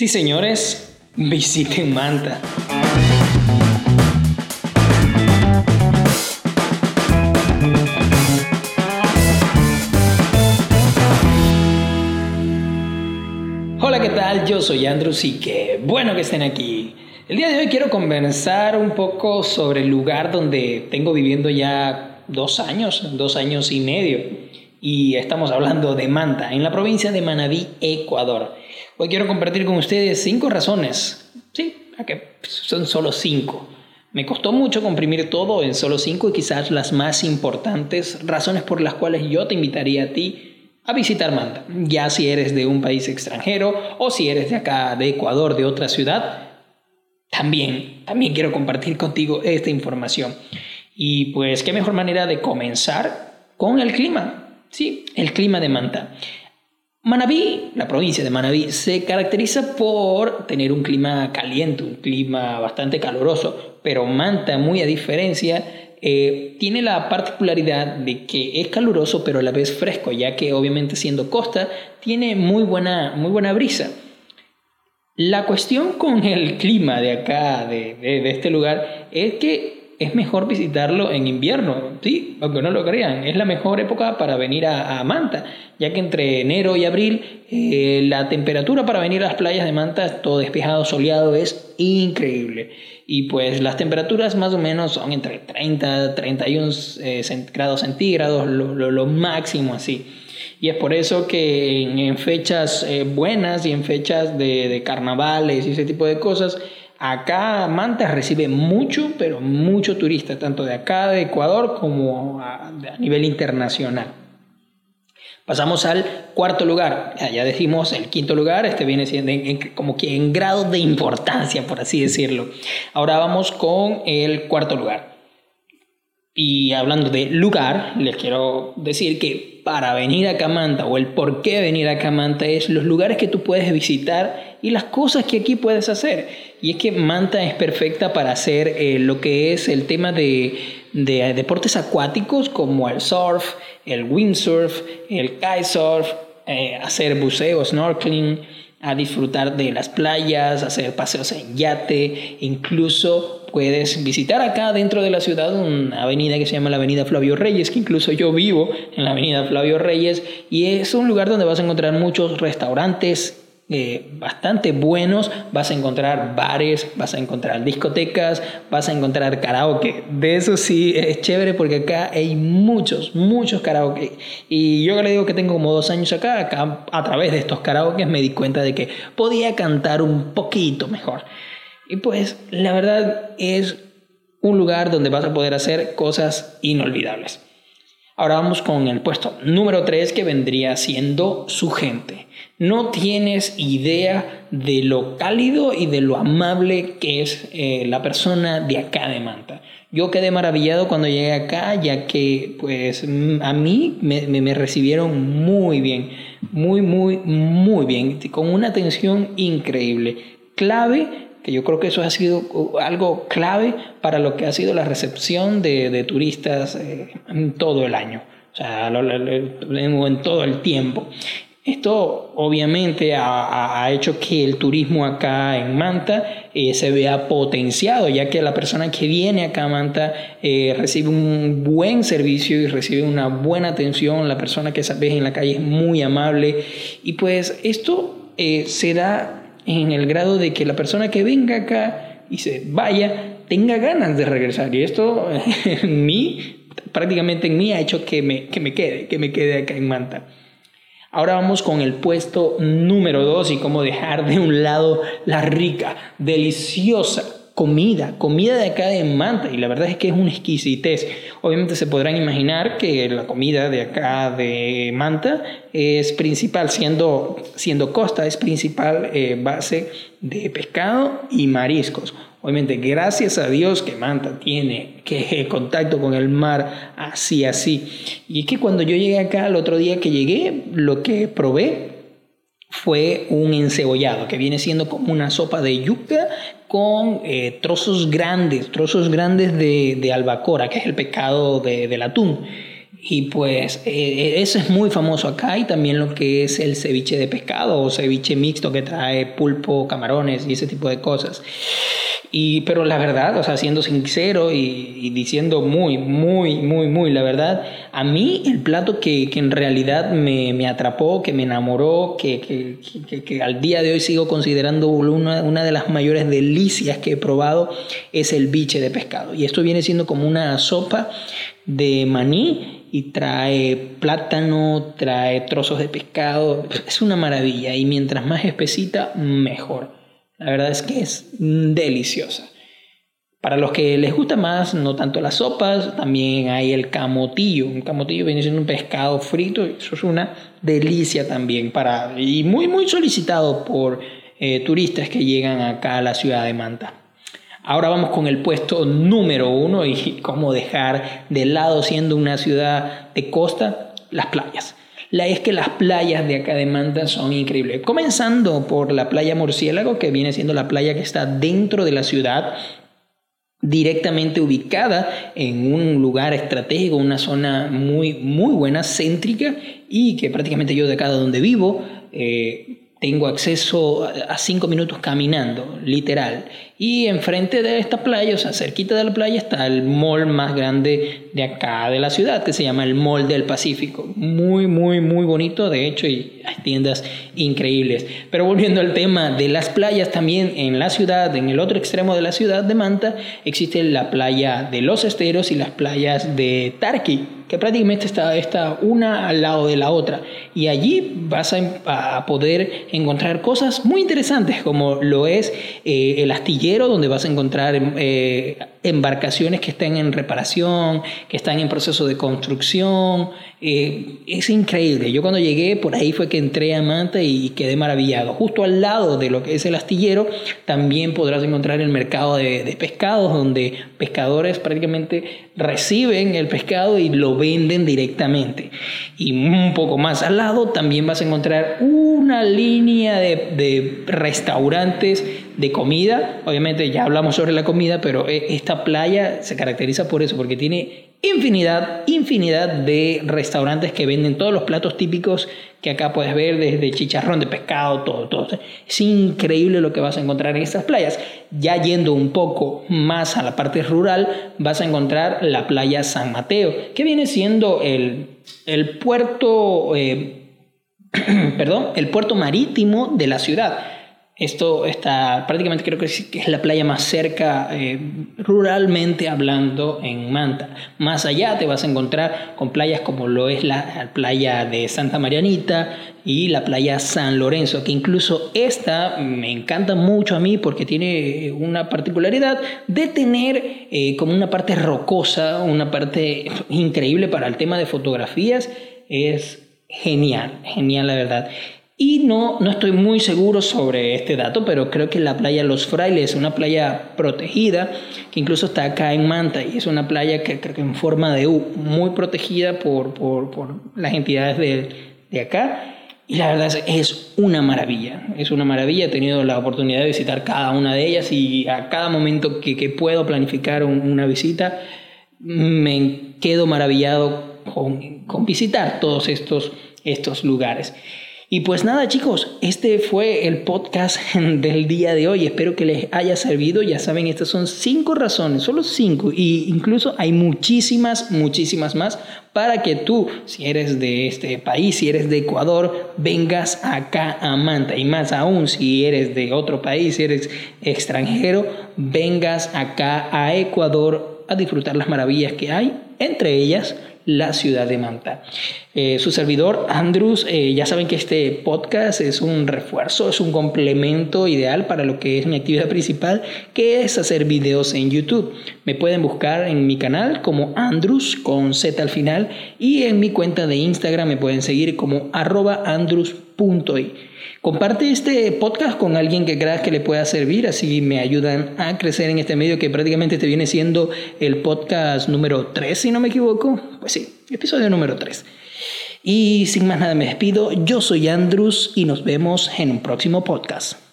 Sí, señores, visiten Manta. Hola, ¿qué tal? Yo soy Andrews y qué bueno que estén aquí. El día de hoy quiero conversar un poco sobre el lugar donde tengo viviendo ya dos años, dos años y medio y estamos hablando de Manta, en la provincia de Manabí, Ecuador. Hoy quiero compartir con ustedes cinco razones, sí, que son solo cinco. Me costó mucho comprimir todo en solo cinco y quizás las más importantes razones por las cuales yo te invitaría a ti a visitar Manta, ya si eres de un país extranjero o si eres de acá, de Ecuador, de otra ciudad. También, también quiero compartir contigo esta información. Y pues, ¿qué mejor manera de comenzar con el clima? Sí, el clima de Manta. Manabí, la provincia de Manabí, se caracteriza por tener un clima caliente, un clima bastante caluroso, pero Manta, muy a diferencia, eh, tiene la particularidad de que es caluroso pero a la vez fresco, ya que obviamente siendo costa tiene muy buena, muy buena brisa. La cuestión con el clima de acá, de, de este lugar, es que es mejor visitarlo en invierno, sí, aunque no lo crean, es la mejor época para venir a, Manta, ya que entre enero y abril eh, la temperatura para venir a las playas de Manta, todo despejado, soleado, es increíble. Y pues las temperaturas más o menos son entre 30, 31 eh, grados centígrados, lo, máximo así. Y es por eso que en, fechas eh, buenas y en fechas de, de carnavales y ese tipo de cosas, Acá Manta recibe mucho, pero mucho turista, tanto de acá de Ecuador como a, nivel internacional. Pasamos al cuarto lugar. Ya, decimos el quinto lugar, este viene siendo como que en grado de importancia, por así decirlo. Ahora vamos con el cuarto lugar. Y hablando de lugar, les quiero decir que para venir a Camanta o el por qué venir a Camanta es los lugares que tú puedes visitar y las cosas que aquí puedes hacer. Y es que Manta es perfecta para hacer eh, lo que es el tema de, deportes acuáticos como el surf, el windsurf, el kitesurf, eh, hacer buceo, snorkeling, a disfrutar de las playas, hacer paseos en yate, incluso puedes visitar acá dentro de la ciudad una avenida que se llama la Avenida Flavio Reyes, que incluso yo vivo en la Avenida Flavio Reyes, y es un lugar donde vas a encontrar muchos restaurantes, eh, bastante buenos. Vas a encontrar bares, vas a encontrar discotecas, vas a encontrar karaoke. De eso sí es chévere porque acá hay muchos, muchos karaoke. Y yo le digo que tengo como dos años acá, acá a través de estos karaoke me di cuenta de que podía cantar un poquito mejor. Y pues la verdad es un lugar donde vas a poder hacer cosas inolvidables. Ahora vamos con el puesto número 3 que vendría siendo su gente. No tienes idea de lo cálido y de lo amable que es eh, la persona de acá de Manta. Yo quedé maravillado cuando llegué acá, ya que pues mm, a mí me, me recibieron muy bien, muy, muy, muy bien, con una atención increíble. Clave que yo creo que eso ha sido algo clave para lo que ha sido la recepción de, de turistas eh, en todo el año, o sea, en todo el tiempo. Esto obviamente ha, ha, hecho que el turismo acá en Manta eh, se vea potenciado, ya que la persona que viene acá a Manta eh, recibe un buen servicio y recibe una buena atención, la persona que ves en la calle es muy amable. Y pues esto se da en el grado de que la persona que venga acá y se vaya tenga ganas de regresar. Y esto en mí, prácticamente en mí, ha hecho que me, que me quede, que me quede acá en Manta. Ahora vamos con el puesto número 2 y cómo dejar de un lado la rica, deliciosa comida, comida de acá de Manta, y la verdad es que es una exquisitez. Obviamente se podrán imaginar que la comida de acá de Manta es principal, siendo, siendo costa, es principal eh, base de pescado y mariscos. Obviamente, gracias a Dios que Manta tiene que contacto con el mar así, así. Y es que cuando yo llegué acá, el otro día que llegué, lo que probé fue un encebollado, que viene siendo como una sopa de yuca con eh, trozos grandes, trozos grandes de, albacora, que es el pecado del atún. Y pues eh, eso es muy famoso acá y también lo que es el ceviche de pescado o ceviche mixto que trae pulpo, camarones y ese tipo de cosas. Y, pero la verdad, o sea, siendo sincero y, diciendo muy, muy, muy, muy la verdad, a mí el plato que, que en realidad me, me, atrapó, que me enamoró, que, que, que, al día de hoy sigo considerando una, una de las mayores delicias que he probado, es el biche de pescado. Y esto viene siendo como una sopa de maní y trae plátano, trae trozos de pescado. Es una maravilla y mientras más espesita, mejor. La verdad es que es deliciosa. Para los que les gusta más, no tanto las sopas, también hay el camotillo. Un camotillo viene siendo un pescado frito, eso es una delicia también para y muy muy solicitado por eh, turistas que llegan acá a la ciudad de Manta. Ahora vamos con el puesto número uno y cómo dejar de lado siendo una ciudad de costa las playas. La es que las playas de acá de Manta son increíbles. Comenzando por la playa Murciélago, que viene siendo la playa que está dentro de la ciudad, directamente ubicada en un lugar estratégico, una zona muy, muy buena, céntrica, y que prácticamente yo de acá donde vivo, eh, tengo acceso a cinco minutos caminando, literal. Y enfrente de esta playa, o sea, cerquita de la playa, está el mall más grande de acá de la ciudad, que se llama el Mall del Pacífico. Muy, muy, muy bonito, de hecho, y hay tiendas increíbles. Pero volviendo al tema de las playas, también en la ciudad, en el otro extremo de la ciudad de Manta, existe la playa de Los Esteros y las playas de Tarqui que prácticamente está, está una al lado de la otra. Y allí vas a, poder encontrar cosas muy interesantes, como lo es eh, el astillero, donde vas a encontrar eh, embarcaciones que están en reparación, que están en proceso de construcción. Eh, es increíble. Yo cuando llegué por ahí fue que entré a Manta y quedé maravillado. Justo al lado de lo que es el astillero también podrás encontrar el mercado de, de pescados, donde pescadores prácticamente reciben el pescado y lo venden directamente. Y un poco más al lado también vas a encontrar una línea de, de restaurantes de comida. Obviamente ya hablamos sobre la comida, pero e, esta playa se caracteriza por eso, porque tiene infinidad, infinidad de restaurantes que venden todos los platos típicos que acá puedes ver, desde chicharrón de pescado, todo, todo. Es increíble lo que vas a encontrar en estas playas. Ya yendo un poco más a la parte rural, vas a encontrar la playa San Mateo, que viene siendo el, el puerto, eh, perdón, el puerto marítimo de la ciudad esto está prácticamente creo que es, la playa más cerca, eh, ruralmente hablando, en Manta. Más allá te vas a encontrar con playas como lo es la playa de Santa Marianita y la playa San Lorenzo, que incluso esta me encanta mucho a mí porque tiene una particularidad de tener eh, como una parte rocosa, una parte increíble para el tema de fotografías. Es genial, genial la verdad. Y no, no estoy muy seguro sobre este dato, pero creo que la playa Los Frailes es una playa protegida, que incluso está acá en Manta, y es una playa que creo que en forma de U, muy protegida por, por, por las entidades de, de acá. Y la verdad es, una maravilla, es una maravilla. He tenido la oportunidad de visitar cada una de ellas y a cada momento que, que puedo planificar una visita, me quedo maravillado con, con visitar todos estos, estos lugares. Y pues nada chicos, este fue el podcast del día de hoy. Espero que les haya servido. Ya saben, estas son cinco razones, solo cinco. Y incluso hay muchísimas, muchísimas más para que tú, si eres de este país, si eres de Ecuador, vengas acá a Manta. Y más aún, si eres de otro país, si eres extranjero, vengas acá a Ecuador a disfrutar las maravillas que hay, entre ellas la ciudad de Manta. Eh, su servidor, Andrews, eh, ya saben que este podcast es un refuerzo, es un complemento ideal para lo que es mi actividad principal, que es hacer videos en YouTube. Me pueden buscar en mi canal como Andrews con Z al final y en mi cuenta de Instagram me pueden seguir como arroba andrews.i. Comparte este podcast con alguien que creas que le pueda servir, así me ayudan a crecer en este medio que prácticamente te viene siendo el podcast número 3, si no me equivoco. Pues sí, episodio número 3. Y sin más nada me despido, yo soy Andrews y nos vemos en un próximo podcast.